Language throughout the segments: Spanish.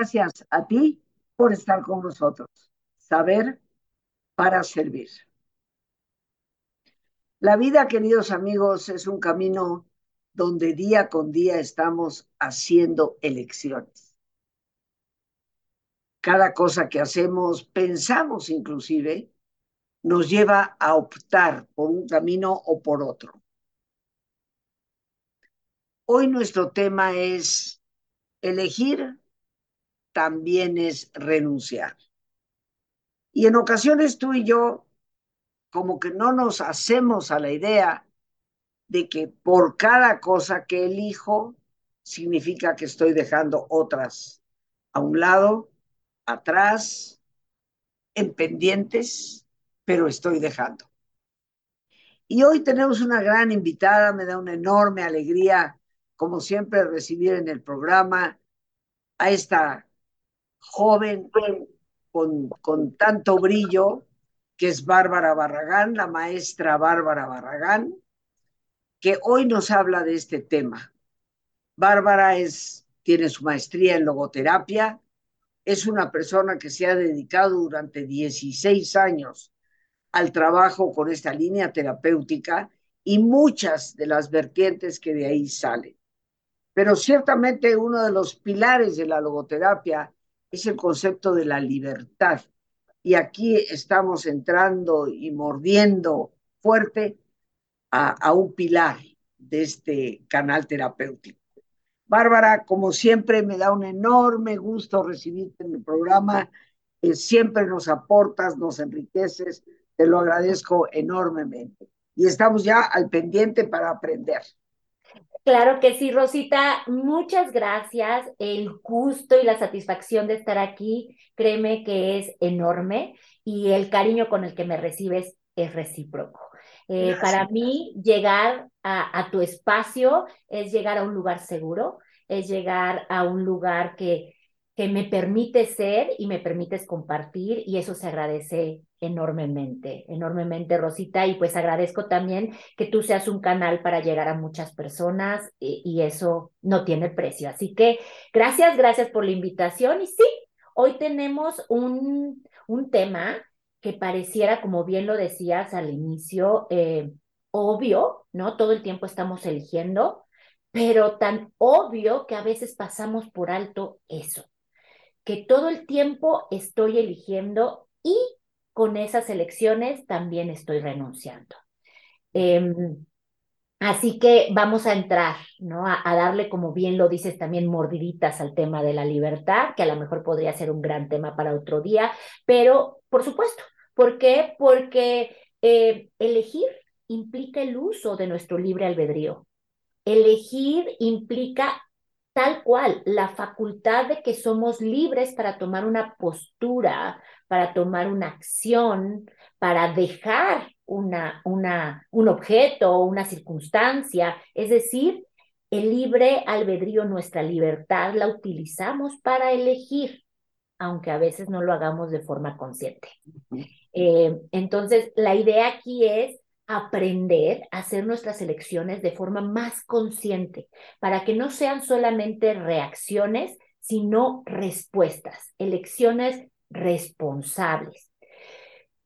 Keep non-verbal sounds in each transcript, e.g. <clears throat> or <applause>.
gracias a ti por estar con nosotros. Saber para servir. La vida, queridos amigos, es un camino donde día con día estamos haciendo elecciones. Cada cosa que hacemos, pensamos inclusive, nos lleva a optar por un camino o por otro. Hoy nuestro tema es elegir también es renunciar. Y en ocasiones tú y yo como que no nos hacemos a la idea de que por cada cosa que elijo significa que estoy dejando otras a un lado, atrás, en pendientes, pero estoy dejando. Y hoy tenemos una gran invitada, me da una enorme alegría, como siempre, recibir en el programa a esta joven con, con tanto brillo, que es Bárbara Barragán, la maestra Bárbara Barragán, que hoy nos habla de este tema. Bárbara es, tiene su maestría en logoterapia, es una persona que se ha dedicado durante 16 años al trabajo con esta línea terapéutica y muchas de las vertientes que de ahí salen. Pero ciertamente uno de los pilares de la logoterapia es el concepto de la libertad. Y aquí estamos entrando y mordiendo fuerte a, un pilar de este canal terapéutico. Bárbara, como siempre, me da un enorme gusto recibirte en el programa. Eh, siempre nos aportas, nos enriqueces. Te lo agradezco enormemente. Y estamos ya al pendiente para aprender. Claro que sí, Rosita, muchas gracias. El gusto y la satisfacción de estar aquí, créeme que es enorme y el cariño con el que me recibes es recíproco. Eh, para mí, llegar a, a, tu espacio es llegar a un lugar seguro, es llegar a un lugar que, que me permite ser y me permites compartir y eso se agradece enormemente, enormemente, Rosita, y pues agradezco también que tú seas un canal para llegar a muchas personas y, y eso no tiene precio. Así que gracias, gracias por la invitación y sí, hoy tenemos un, un tema que pareciera, como bien lo decías al inicio, eh, obvio, ¿no? Todo el tiempo estamos eligiendo, pero tan obvio que a veces pasamos por alto eso, que todo el tiempo estoy eligiendo y con esas elecciones también estoy renunciando. Eh, así que vamos a entrar, ¿no? A, a, darle, como bien lo dices, también mordiditas al tema de la libertad, que a lo mejor podría ser un gran tema para otro día, pero por supuesto, ¿por qué? Porque eh, elegir implica el uso de nuestro libre albedrío. Elegir implica tal cual la facultad de que somos libres para tomar una postura, para tomar una acción, para dejar una, una, un objeto o una circunstancia. Es decir, el libre albedrío, nuestra libertad, la utilizamos para elegir, aunque a veces no lo hagamos de forma consciente. Eh, entonces, la idea aquí es aprender a hacer nuestras elecciones de forma más consciente, para que no sean solamente reacciones, sino respuestas, elecciones responsables.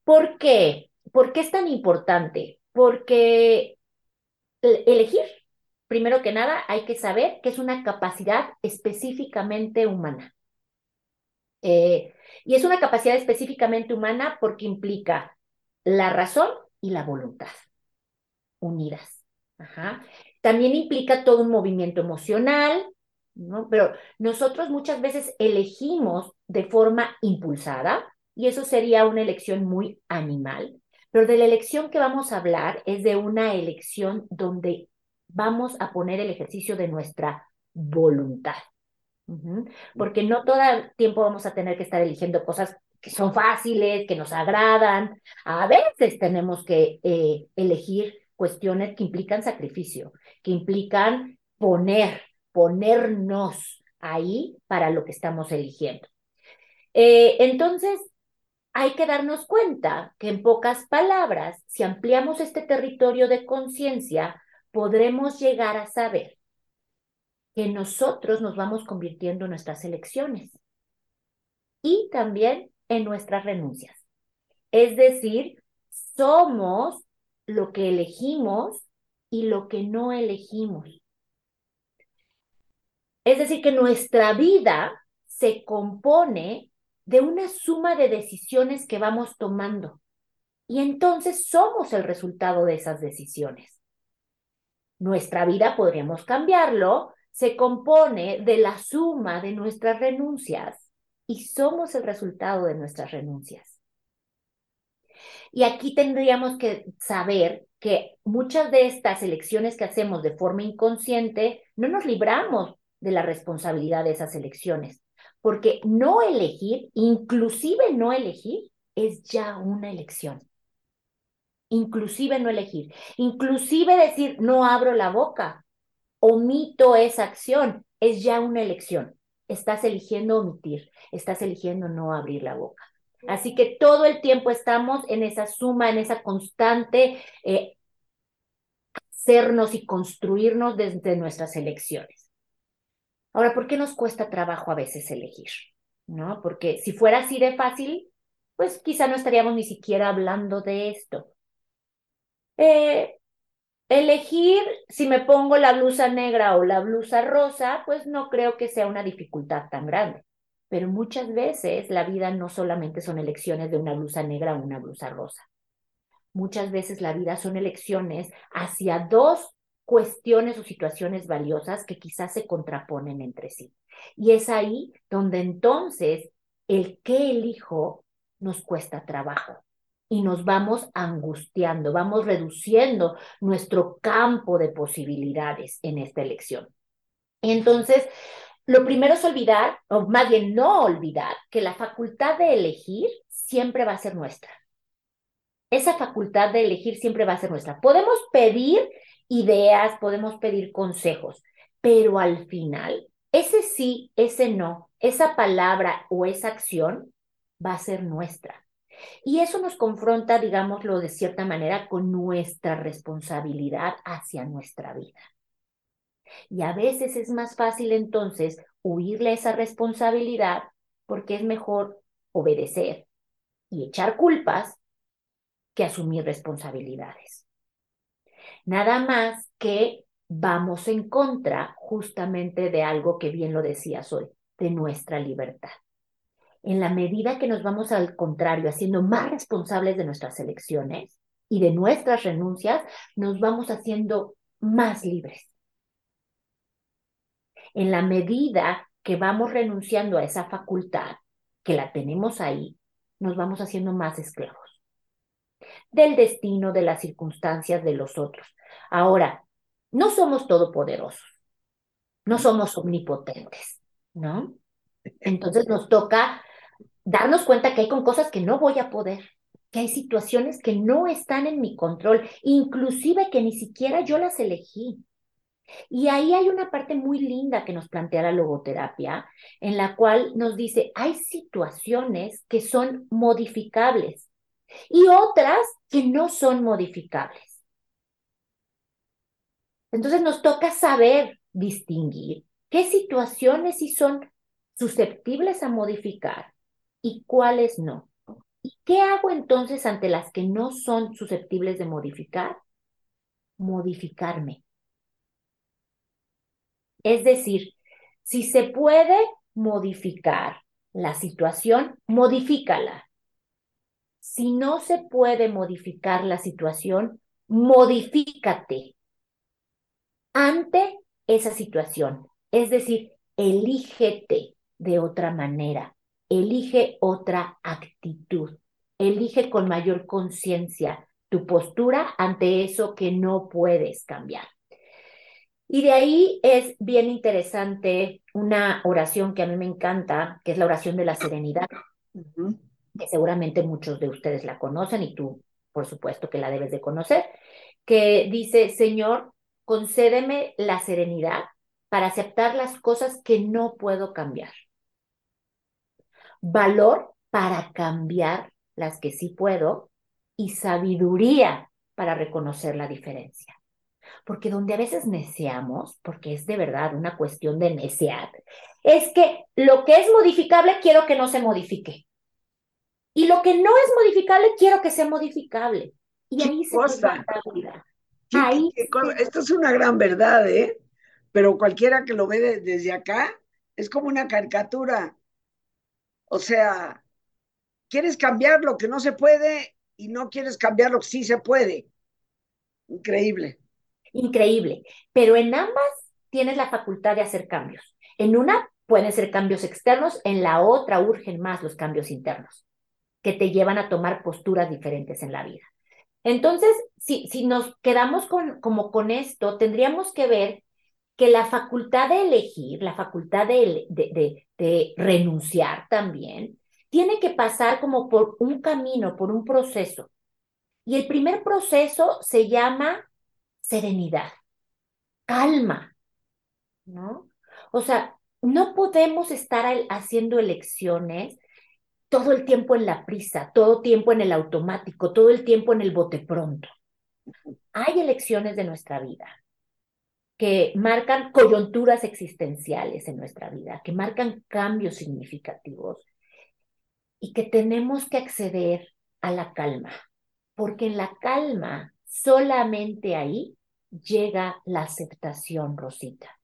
¿Por qué? ¿Por qué es tan importante? Porque elegir, primero que nada, hay que saber que es una capacidad específicamente humana. Eh, y es una capacidad específicamente humana porque implica la razón y la voluntad unidas. Ajá. También implica todo un movimiento emocional, ¿no? Pero nosotros muchas veces elegimos de forma impulsada y eso sería una elección muy animal. Pero de la elección que vamos a hablar es de una elección donde vamos a poner el ejercicio de nuestra voluntad. Porque no todo el tiempo vamos a tener que estar eligiendo cosas que son fáciles, que nos agradan. A veces tenemos que eh, elegir cuestiones que implican sacrificio, que implican poner, ponernos ahí para lo que estamos eligiendo. Eh, entonces, hay que darnos cuenta que en pocas palabras, si ampliamos este territorio de conciencia, podremos llegar a saber que nosotros nos vamos convirtiendo en nuestras elecciones. y también nuestras renuncias. Es decir, somos lo que elegimos y lo que no elegimos. Es decir, que nuestra vida se compone de una suma de decisiones que vamos tomando. Y entonces somos el resultado de esas decisiones. Nuestra vida, podríamos cambiarlo, se compone de la suma de nuestras renuncias y somos el resultado de nuestras renuncias. Y aquí tendríamos que saber que muchas de estas elecciones que hacemos de forma inconsciente no nos libramos de la responsabilidad de esas elecciones, porque no elegir, inclusive no elegir, es ya una elección. Inclusive no elegir, inclusive decir no abro la boca, omito esa acción, es ya una elección. Estás eligiendo omitir, estás eligiendo no abrir la boca. Así que todo el tiempo estamos en esa suma, en esa constante eh, hacernos y construirnos desde nuestras elecciones. Ahora, ¿por qué nos cuesta trabajo a veces elegir? ¿No? Porque si fuera así de fácil, pues quizá no estaríamos ni siquiera hablando de esto. Eh, elegir si me pongo la blusa negra o la blusa rosa, pues no creo que sea una dificultad tan grande. Pero muchas veces la vida no solamente son elecciones de una blusa negra o una blusa rosa. Muchas veces la vida son elecciones hacia dos cuestiones o situaciones valiosas que quizás se contraponen entre sí. Y es ahí donde entonces el qué elijo nos cuesta trabajo y nos vamos angustiando, vamos reduciendo nuestro campo de posibilidades en esta elección. Entonces, lo primero es olvidar, o más bien no olvidar, que la facultad de elegir siempre va a ser nuestra. Esa facultad de elegir siempre va a ser nuestra. Podemos pedir ideas, podemos pedir consejos, pero al final, ese sí, ese no, esa palabra o esa acción va a ser nuestra. Y eso nos confronta, digámoslo de cierta manera, con nuestra responsabilidad hacia nuestra vida. Y a veces es más fácil entonces huirle esa responsabilidad porque es mejor obedecer y echar culpas que asumir responsabilidades. Nada más que vamos en contra justamente de algo que bien lo decías hoy, de nuestra libertad. En la medida que nos vamos al contrario, haciendo más responsables de nuestras elecciones y de nuestras renuncias, nos vamos haciendo más libres en la medida que vamos renunciando a esa facultad, que la tenemos ahí, nos vamos haciendo más esclavos del destino, de las circunstancias de los otros. Ahora, no somos todopoderosos, no somos omnipotentes, ¿no? Entonces nos toca darnos cuenta que hay con cosas que no voy a poder, que hay situaciones que no están en mi control, inclusive que ni siquiera yo las elegí. Y ahí hay una parte muy linda que nos plantea la logoterapia, en la cual nos dice, hay situaciones que son modificables y otras que no son modificables. Entonces nos toca saber distinguir qué situaciones sí son susceptibles a modificar y cuáles no. ¿Y qué hago entonces ante las que no son susceptibles de modificar? Modificarme. Es decir, si se puede modificar la situación, modifícala. Si no se puede modificar la situación, modifícate ante esa situación. Es decir, elígete de otra manera, elige otra actitud, elige con mayor conciencia tu postura ante eso que no puedes cambiar. Y de ahí es bien interesante una oración que a mí me encanta, que es la oración de la serenidad, que seguramente muchos de ustedes la conocen y tú, por supuesto, que la debes de conocer, que dice, Señor, concédeme la serenidad para aceptar las cosas que no puedo cambiar. Valor para cambiar las que sí puedo y sabiduría para reconocer la diferencia porque donde a veces neceamos, porque es de verdad una cuestión de necear, es que lo que es modificable quiero que no se modifique. Y lo que no es modificable quiero que sea modificable. Y ahí se cosa? Ahí Esto es una gran verdad, ¿eh? Pero cualquiera que lo ve desde acá es como una caricatura. O sea, quieres cambiar lo que no se puede y no quieres cambiar lo que sí se puede. Increíble. Increíble. Pero en ambas tienes la facultad de hacer cambios. En una pueden ser cambios externos, en la otra urgen más los cambios internos, que te llevan a tomar posturas diferentes en la vida. Entonces, si, si nos quedamos con, como con esto, tendríamos que ver que la facultad de elegir, la facultad de, de, renunciar también, tiene que pasar como por un camino, por un proceso. Y el primer proceso se llama serenidad, calma, ¿no? O sea, no podemos estar haciendo elecciones todo el tiempo en la prisa, todo el tiempo en el automático, todo el tiempo en el bote pronto. Hay elecciones de nuestra vida que marcan coyunturas existenciales en nuestra vida, que marcan cambios significativos y que tenemos que acceder a la calma, porque en la calma solamente ahí llega la aceptación, Rosita.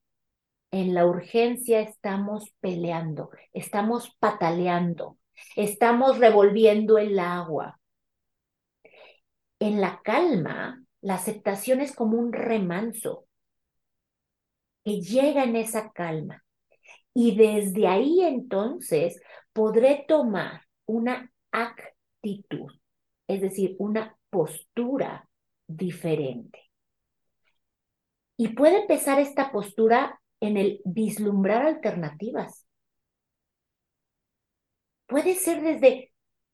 En la urgencia estamos peleando, estamos pataleando, estamos revolviendo el agua. En la calma, la aceptación es como un remanso que llega en esa calma. Y desde ahí entonces podré tomar una actitud, es decir, una postura diferente. Y puede empezar esta postura en el vislumbrar alternativas. Puede ser desde,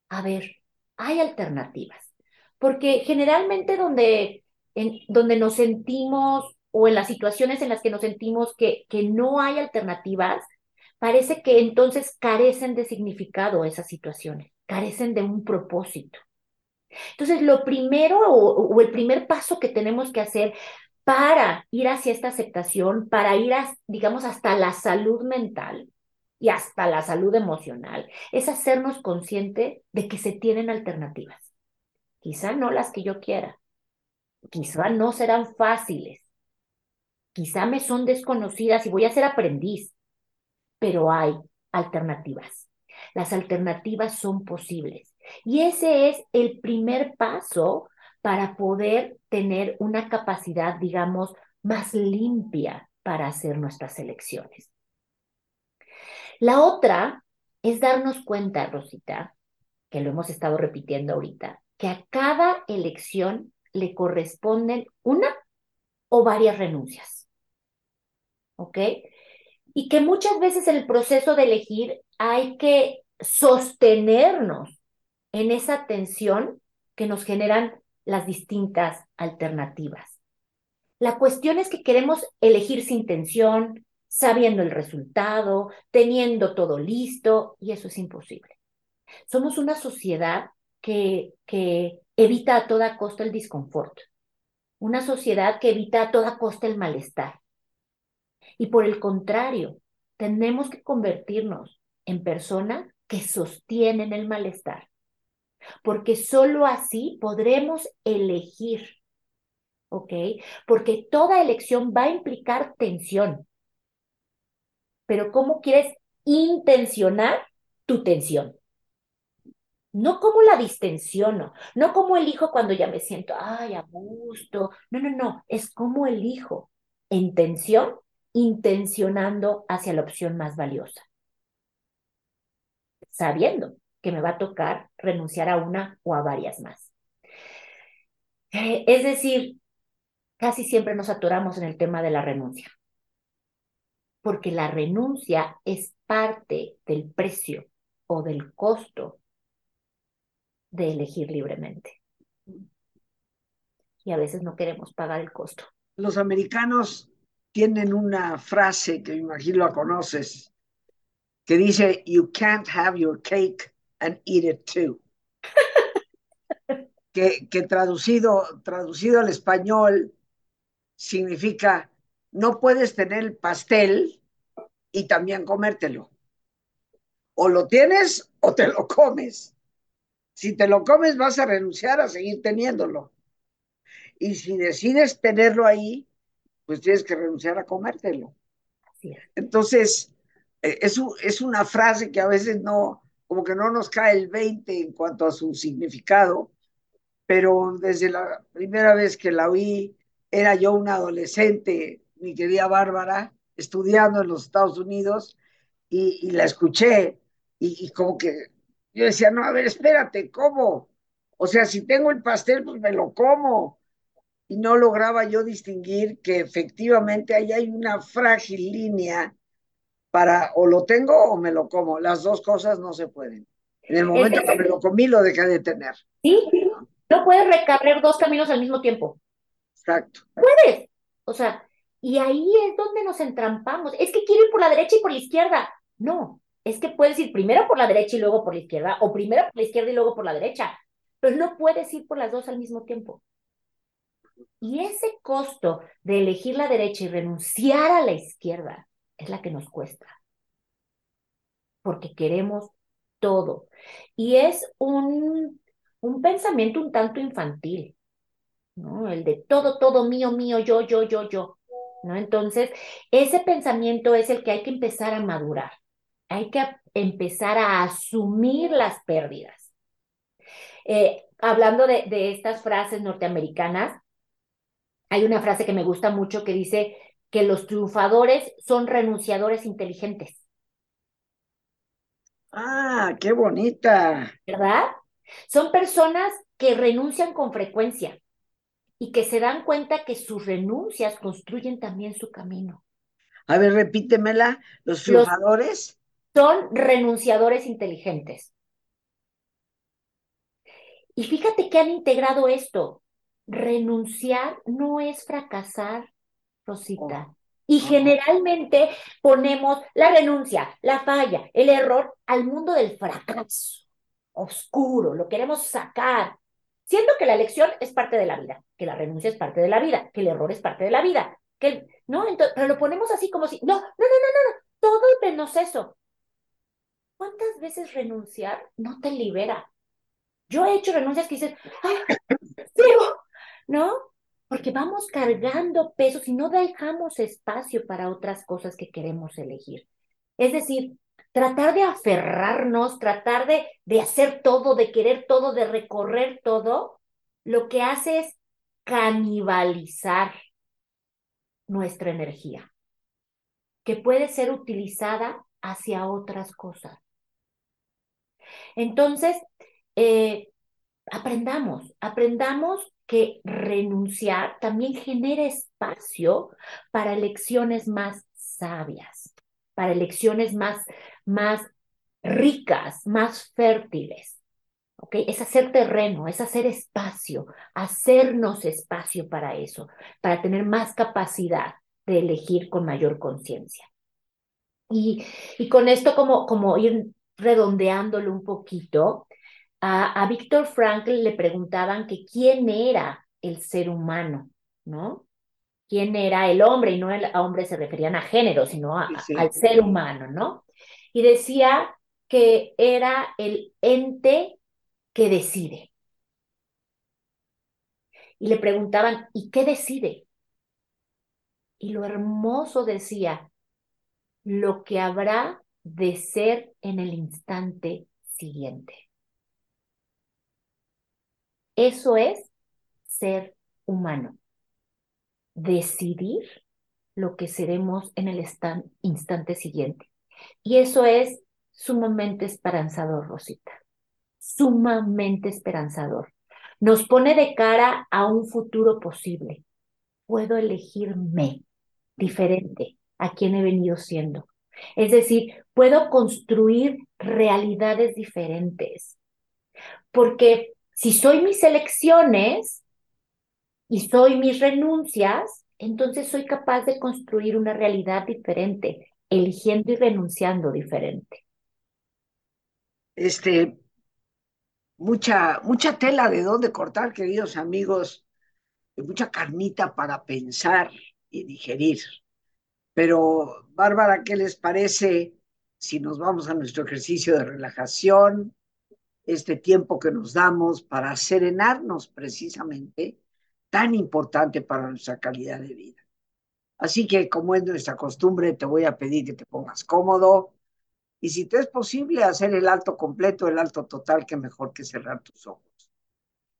a ver, hay alternativas, porque generalmente donde, en, donde nos sentimos o en las situaciones en las que nos sentimos que, que no hay alternativas, parece que entonces carecen de significado esas situaciones, carecen de un propósito. Entonces, lo primero o, o, el primer paso que tenemos que hacer para ir hacia esta aceptación, para ir, a, digamos, hasta la salud mental y hasta la salud emocional, es hacernos consciente de que se tienen alternativas. Quizá no las que yo quiera, quizá no serán fáciles, quizá me son desconocidas y voy a ser aprendiz, pero hay alternativas. Las alternativas son posibles. Y ese es el primer paso para poder tener una capacidad, digamos, más limpia para hacer nuestras elecciones. La otra es darnos cuenta, Rosita, que lo hemos estado repitiendo ahorita, que a cada elección le corresponden una o varias renuncias. ¿Ok? Y que muchas veces en el proceso de elegir hay que sostenernos en esa tensión que nos generan las distintas alternativas. La cuestión es que queremos elegir sin tensión, sabiendo el resultado, teniendo todo listo, y eso es imposible. Somos una sociedad que, que evita a toda costa el disconfort, una sociedad que evita a toda costa el malestar. Y por el contrario, tenemos que convertirnos en personas que sostienen el malestar, porque solo así podremos elegir, ¿ok? Porque toda elección va a implicar tensión. Pero ¿cómo quieres intencionar tu tensión? No como la distensiono, no como elijo cuando ya me siento, ay, a gusto. No, no, no, es como elijo en tensión, intencionando hacia la opción más valiosa. Sabiendo que me va a tocar renunciar a una o a varias más. Es decir, casi siempre nos atoramos en el tema de la renuncia, porque la renuncia es parte del precio o del costo de elegir libremente. Y a veces no queremos pagar el costo. Los americanos tienen una frase que me imagino la conoces, que dice, you can't have your cake and eat it too. <laughs> que, que traducido, traducido al español significa no puedes tener el pastel y también comértelo. O lo tienes o te lo comes. Si te lo comes vas a renunciar a seguir teniéndolo. Y si decides tenerlo ahí, pues tienes que renunciar a comértelo. Entonces, eh, es, es una frase que a veces no, como que no nos cae el 20 en cuanto a su significado, pero desde la primera vez que la oí, era yo una adolescente, mi querida Bárbara, estudiando en los Estados Unidos, y, y la escuché, y, y, como que yo decía, no, a ver, espérate, ¿cómo? O sea, si tengo el pastel, pues me lo como. Y no lograba yo distinguir que efectivamente ahí hay una frágil línea para o lo tengo o me lo como. Las dos cosas no se pueden. En el momento que me lo comí, lo dejé de tener. Sí, no puedes recorrer dos caminos al mismo tiempo. Exacto. Puedes. O sea, y ahí es donde nos entrampamos. Es que quiero ir por la derecha y por la izquierda. No, es que puedes ir primero por la derecha y luego por la izquierda, o primero por la izquierda y luego por la derecha, pero no puedes ir por las dos al mismo tiempo. Y ese costo de elegir la derecha y renunciar a la izquierda es la que nos cuesta. Porque queremos todo. Y es un, un pensamiento un tanto infantil, ¿no? El de todo, todo mío, mío, yo, yo, yo, yo. ¿no? Entonces, ese pensamiento es el que hay que empezar a madurar. Hay que empezar a asumir las pérdidas. Eh, hablando de, de estas frases norteamericanas, hay una frase que me gusta mucho que dice que los triunfadores son renunciadores inteligentes. Ah, qué bonita. ¿Verdad? Son personas que renuncian con frecuencia y que se dan cuenta que sus renuncias construyen también su camino. A ver, repítemela. Los triunfadores son renunciadores inteligentes. Y fíjate que han integrado esto. Renunciar no es fracasar, Rosita. Oh. Y generalmente ponemos la renuncia, la falla, el error al mundo del fracaso oscuro, lo queremos sacar. Siento que la elección es parte de la vida, que la renuncia es parte de la vida, que el error es parte de la vida, que no, entonces, pero lo ponemos así como si, no, no, no, no, no, no, todo menos eso. ¿Cuántas veces renunciar no te libera? Yo he hecho renuncias que dices, ¡ah, <clears throat> sigo! ¿No? Porque vamos cargando pesos y no dejamos espacio para otras cosas que queremos elegir. Es decir, tratar de aferrarnos, tratar de, de hacer todo, de querer todo, de recorrer todo, lo que hace es canibalizar nuestra energía, que puede ser utilizada hacia otras cosas. Entonces, eh, aprendamos, aprendamos que renunciar también genera espacio para elecciones más sabias, para elecciones más más ricas, más fértiles. ¿ok? Es hacer terreno, es hacer espacio, hacernos espacio para eso, para tener más capacidad de elegir con mayor conciencia. Y, y, con esto como, como ir redondeándolo un poquito, a, a Víctor Frankl le preguntaban que quién era el ser humano, ¿no? ¿Quién era el hombre? Y no el hombre se referían a género, sino al ser humano, ¿no? y decía que era el ente que decide. Y le preguntaban, ¿y qué decide? Y lo hermoso decía, lo que habrá de ser en el instante siguiente. Eso es ser humano. Decidir lo que seremos en el instante siguiente. Y eso es sumamente esperanzador, Rosita. Sumamente esperanzador. Nos pone de cara a un futuro posible. Puedo elegirme diferente a quien he venido siendo. Es decir, puedo construir realidades diferentes. Porque si soy mis elecciones y soy mis renuncias, entonces soy capaz de construir una realidad diferente, eligiendo y renunciando diferente. Este, mucha, mucha tela de dónde cortar, queridos amigos, mucha carnita para pensar y digerir. Pero, Bárbara, ¿qué les parece si nos vamos a nuestro ejercicio de relajación? Este tiempo que nos damos para serenarnos precisamente, tan importante para nuestra calidad de vida. Así que, como es nuestra costumbre, te voy a pedir que te pongas cómodo y si te es posible hacer el alto completo, el alto total, que mejor que cerrar tus ojos.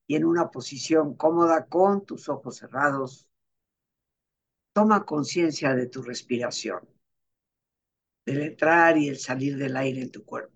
Y en una posición cómoda con tus ojos cerrados, Toma conciencia de tu respiración, del entrar y el salir del aire en tu cuerpo.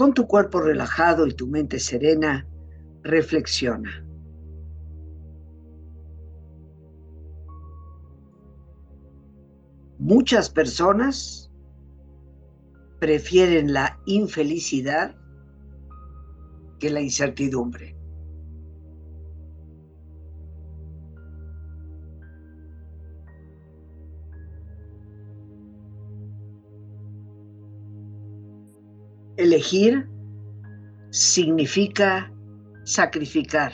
Con tu cuerpo relajado y tu mente serena, reflexiona. Muchas personas prefieren la infelicidad que la incertidumbre. Elegir significa sacrificar.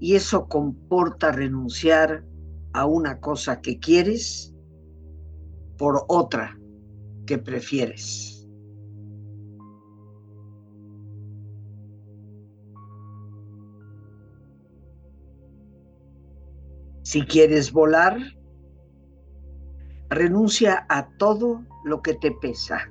Y eso comporta renunciar a una cosa que quieres por otra que prefieres. Si quieres volar, renuncia a todo lo que te pesa.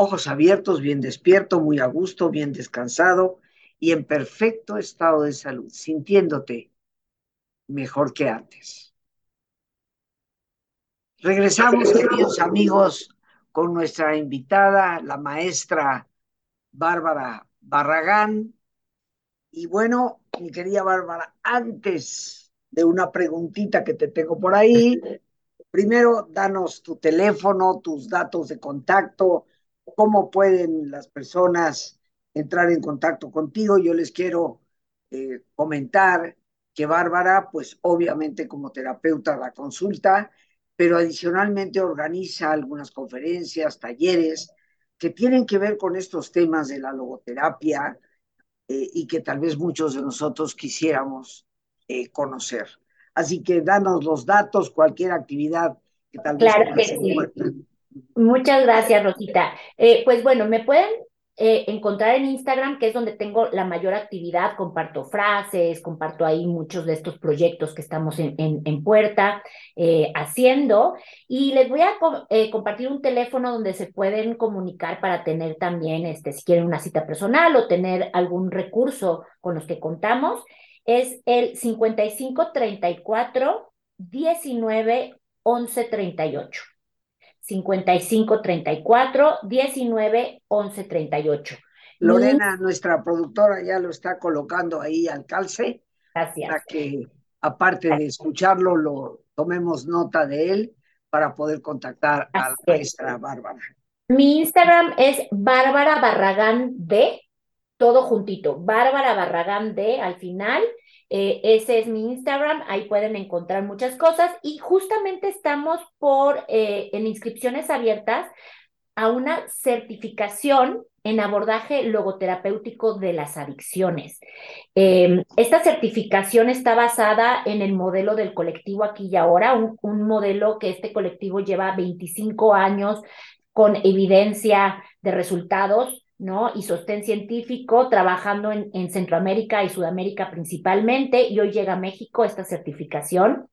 ojos abiertos, bien despierto, muy a gusto, bien descansado y en perfecto estado de salud, sintiéndote mejor que antes. Regresamos, queridos amigos, con nuestra invitada, la maestra Bárbara Barragán. Y bueno, mi querida Bárbara, antes de una preguntita que te tengo por ahí, <laughs> primero danos tu teléfono, tus datos de contacto, cómo pueden las personas entrar en contacto contigo. Yo les quiero eh, comentar que Bárbara, pues obviamente como terapeuta la consulta, pero adicionalmente organiza algunas conferencias, talleres que tienen que ver con estos temas de la logoterapia eh, y que tal vez muchos de nosotros quisiéramos eh, conocer. Así que danos los datos, cualquier actividad que tal vez... Claro que sí. Muchas gracias, Rosita. Eh, pues bueno, me pueden eh, encontrar en Instagram, que es donde tengo la mayor actividad, comparto frases, comparto ahí muchos de estos proyectos que estamos en, en, puerta eh, haciendo. Y les voy a compartir un teléfono donde se pueden comunicar para tener también, este, si quieren una cita personal o tener algún recurso con los que contamos. Es el 5534 19 11 38. 55 34 19 11 38. Lorena, nuestra productora, ya lo está colocando ahí al calce. Gracias. Para que aparte de escucharlo, lo tomemos nota de él para poder contactar a la maestra Bárbara. Mi Instagram es Bárbara Barragán D, todo juntito, Bárbara Barragán D al final. Eh, ese es mi Instagram, ahí pueden encontrar muchas cosas y justamente estamos por eh, en inscripciones abiertas a una certificación en abordaje logoterapéutico de las adicciones. Em, esta certificación está basada en el modelo del colectivo aquí y ahora, un, un modelo que este colectivo lleva 25 años con evidencia de resultados ¿no? Y sostén científico, trabajando en, en, Centroamérica y Sudamérica principalmente, y hoy llega a México esta certificación.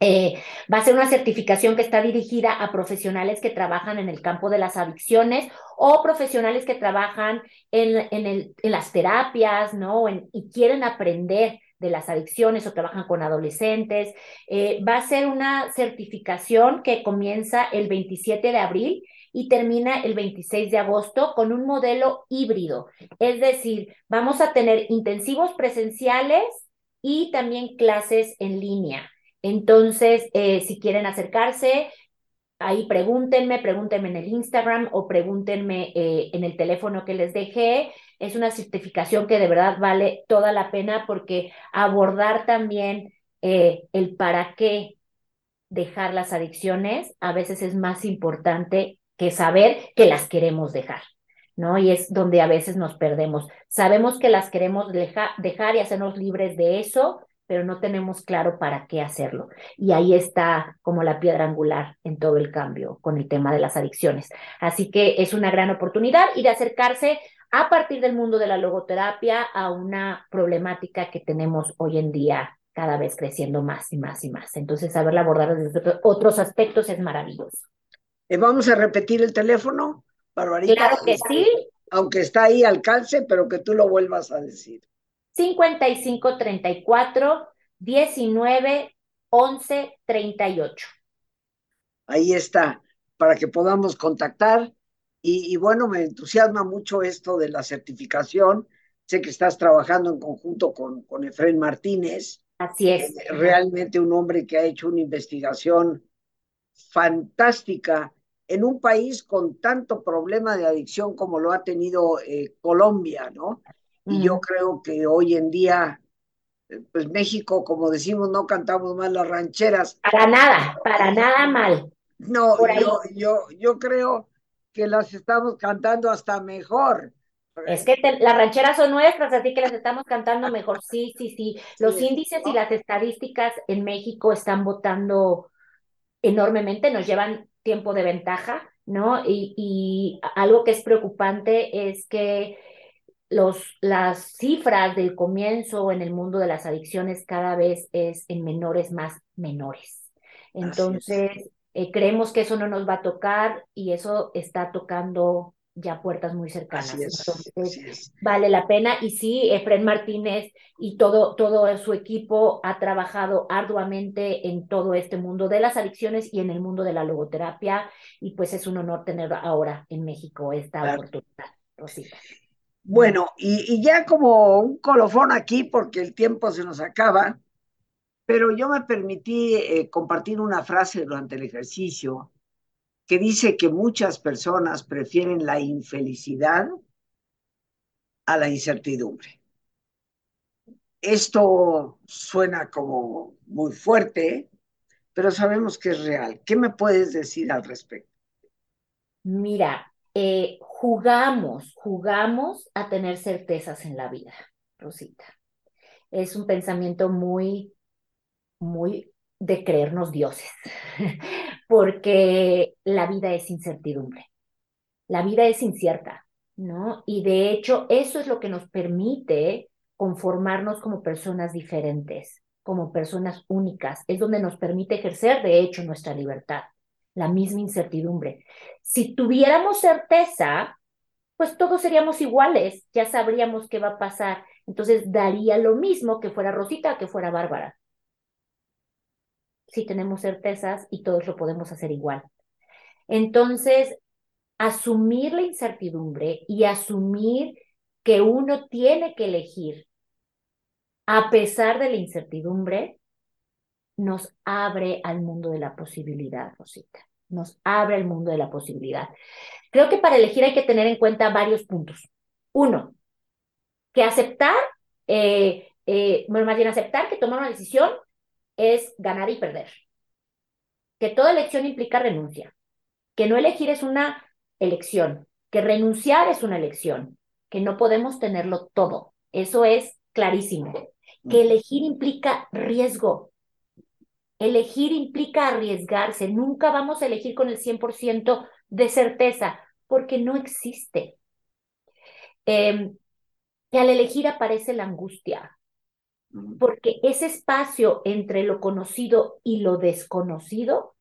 Eh, va a ser una certificación que está dirigida a profesionales que trabajan en el campo de las adicciones o profesionales que trabajan en, en, el, en las terapias, ¿no? y quieren aprender de las adicciones o trabajan con adolescentes. Eh, va a ser una certificación que comienza el 27 de abril y termina el 26 de agosto con un modelo híbrido. Es decir, vamos a tener intensivos presenciales y también clases en línea. Entonces, eh, si quieren acercarse, ahí pregúntenme, pregúntenme en el Instagram o pregúntenme eh, en el teléfono que les dejé. Es una certificación que de verdad vale toda la pena porque abordar también eh, el para qué dejar las adicciones a veces es más importante que saber que las queremos dejar, ¿no? Y es donde a veces nos perdemos. Sabemos que las queremos dejar y hacernos libres de eso, pero no tenemos claro para qué hacerlo. Y ahí está como la piedra angular en todo el cambio con el tema de las adicciones. Así que es una gran oportunidad y de acercarse a partir del mundo de la logoterapia a una problemática que tenemos hoy en día cada vez creciendo más y más y más. Entonces, saberla abordar desde otros aspectos es maravilloso. Eh, vamos a repetir el teléfono, Barbarita. Claro que sí. Aunque está ahí al calce, pero que tú lo vuelvas a decir. 55 34 19 11 38. Ahí está, para que podamos contactar. Y, bueno, me entusiasma mucho esto de la certificación. Sé que estás trabajando en conjunto con, con Efraín Martínez. Así es. realmente un hombre que ha hecho una investigación fantástica en un país con tanto problema de adicción como lo ha tenido eh, Colombia, ¿no? Y yo creo que hoy en día, eh, pues México, como decimos, no cantamos mal las rancheras. Para nada, para nada mal. No, yo, yo, yo creo que las estamos cantando hasta mejor. Es que las rancheras son nuestras, así que las estamos cantando mejor. Sí, sí, sí. <laughs> Los índices y las estadísticas en México están votando enormemente, nos llevan tiempo de ventaja, ¿no? Y, algo que es preocupante es que los, las cifras del comienzo en el mundo de las adicciones cada vez es en menores más menores. Entonces, eh, creemos que eso no nos va a tocar y eso está tocando ya puertas muy cercanas. Entonces, vale la pena. Y sí, Efren Martínez y todo, todo su equipo ha trabajado arduamente en todo este mundo de las adicciones y en el mundo de la logoterapia. Y pues es un honor tener ahora en México esta oportunidad, Rosita. Bueno, y, ya como un colofón aquí, porque el tiempo se nos acaba, pero yo me permití eh, compartir una frase durante el ejercicio que dice que muchas personas prefieren la infelicidad a la incertidumbre. Esto suena como muy fuerte, pero sabemos que es real. ¿Qué me puedes decir al respecto? Mira, eh, jugamos, jugamos a tener certezas en la vida, Rosita. Es un pensamiento muy, muy de creernos dioses, <laughs> porque la vida es incertidumbre, la vida es incierta, ¿no? Y de hecho eso es lo que nos permite conformarnos como personas diferentes, como personas únicas, es donde nos permite ejercer de hecho nuestra libertad, la misma incertidumbre. Si tuviéramos certeza, pues todos seríamos iguales, ya sabríamos qué va a pasar. Entonces daría lo mismo que fuera Rosita, que fuera Bárbara si tenemos certezas y todos lo podemos hacer igual. Entonces, asumir la incertidumbre y asumir que uno tiene que elegir a pesar de la incertidumbre nos abre al mundo de la posibilidad, Rosita. Nos abre al mundo de la posibilidad. Creo que para elegir hay que tener en cuenta varios puntos. Uno, que aceptar, eh, eh, bueno, más bien aceptar que tomar una decisión es ganar y perder. Que toda elección implica renuncia. Que no elegir es una elección. Que renunciar es una elección. Que no podemos tenerlo todo. Eso es clarísimo. Que elegir implica riesgo. Elegir implica arriesgarse. Nunca vamos a elegir con el 100% de certeza, porque no existe. Em, que al elegir aparece la angustia, porque ese espacio entre lo conocido y lo desconocido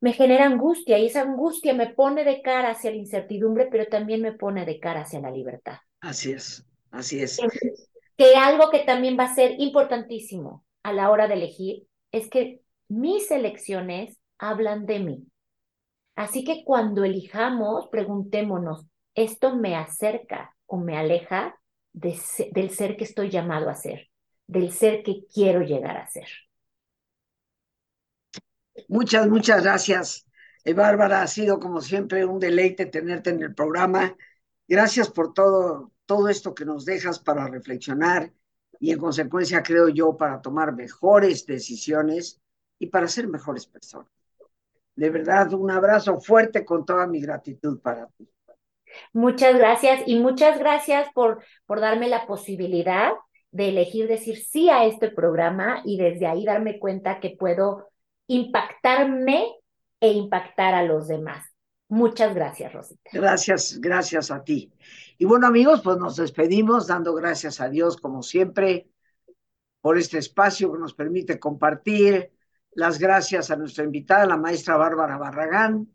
me genera angustia y esa angustia me pone de cara hacia la incertidumbre, pero también me pone de cara hacia la libertad. Así es, así es. Que algo que también va a ser importantísimo a la hora de elegir es que mis elecciones hablan de mí. Así que cuando elijamos, preguntémonos, ¿esto me acerca o me aleja del ser que estoy llamado a ser, del ser que quiero llegar a ser? Muchas, muchas gracias, eh, Bárbara. Ha sido como siempre un deleite tenerte en el programa. Gracias por todo, todo esto que nos dejas para reflexionar y en consecuencia, creo yo, para tomar mejores decisiones y para ser mejores personas. De verdad, un abrazo fuerte con toda mi gratitud para ti. Muchas gracias y muchas gracias por, por darme la posibilidad de elegir decir sí a este programa y desde ahí darme cuenta que puedo impactarme e impactar a los demás. Muchas gracias, Rosita. Gracias, gracias a ti. Y bueno, amigos, pues nos despedimos dando gracias a Dios, como siempre, por este espacio que nos permite compartir. Las gracias a nuestra invitada, la maestra Bárbara Barragán,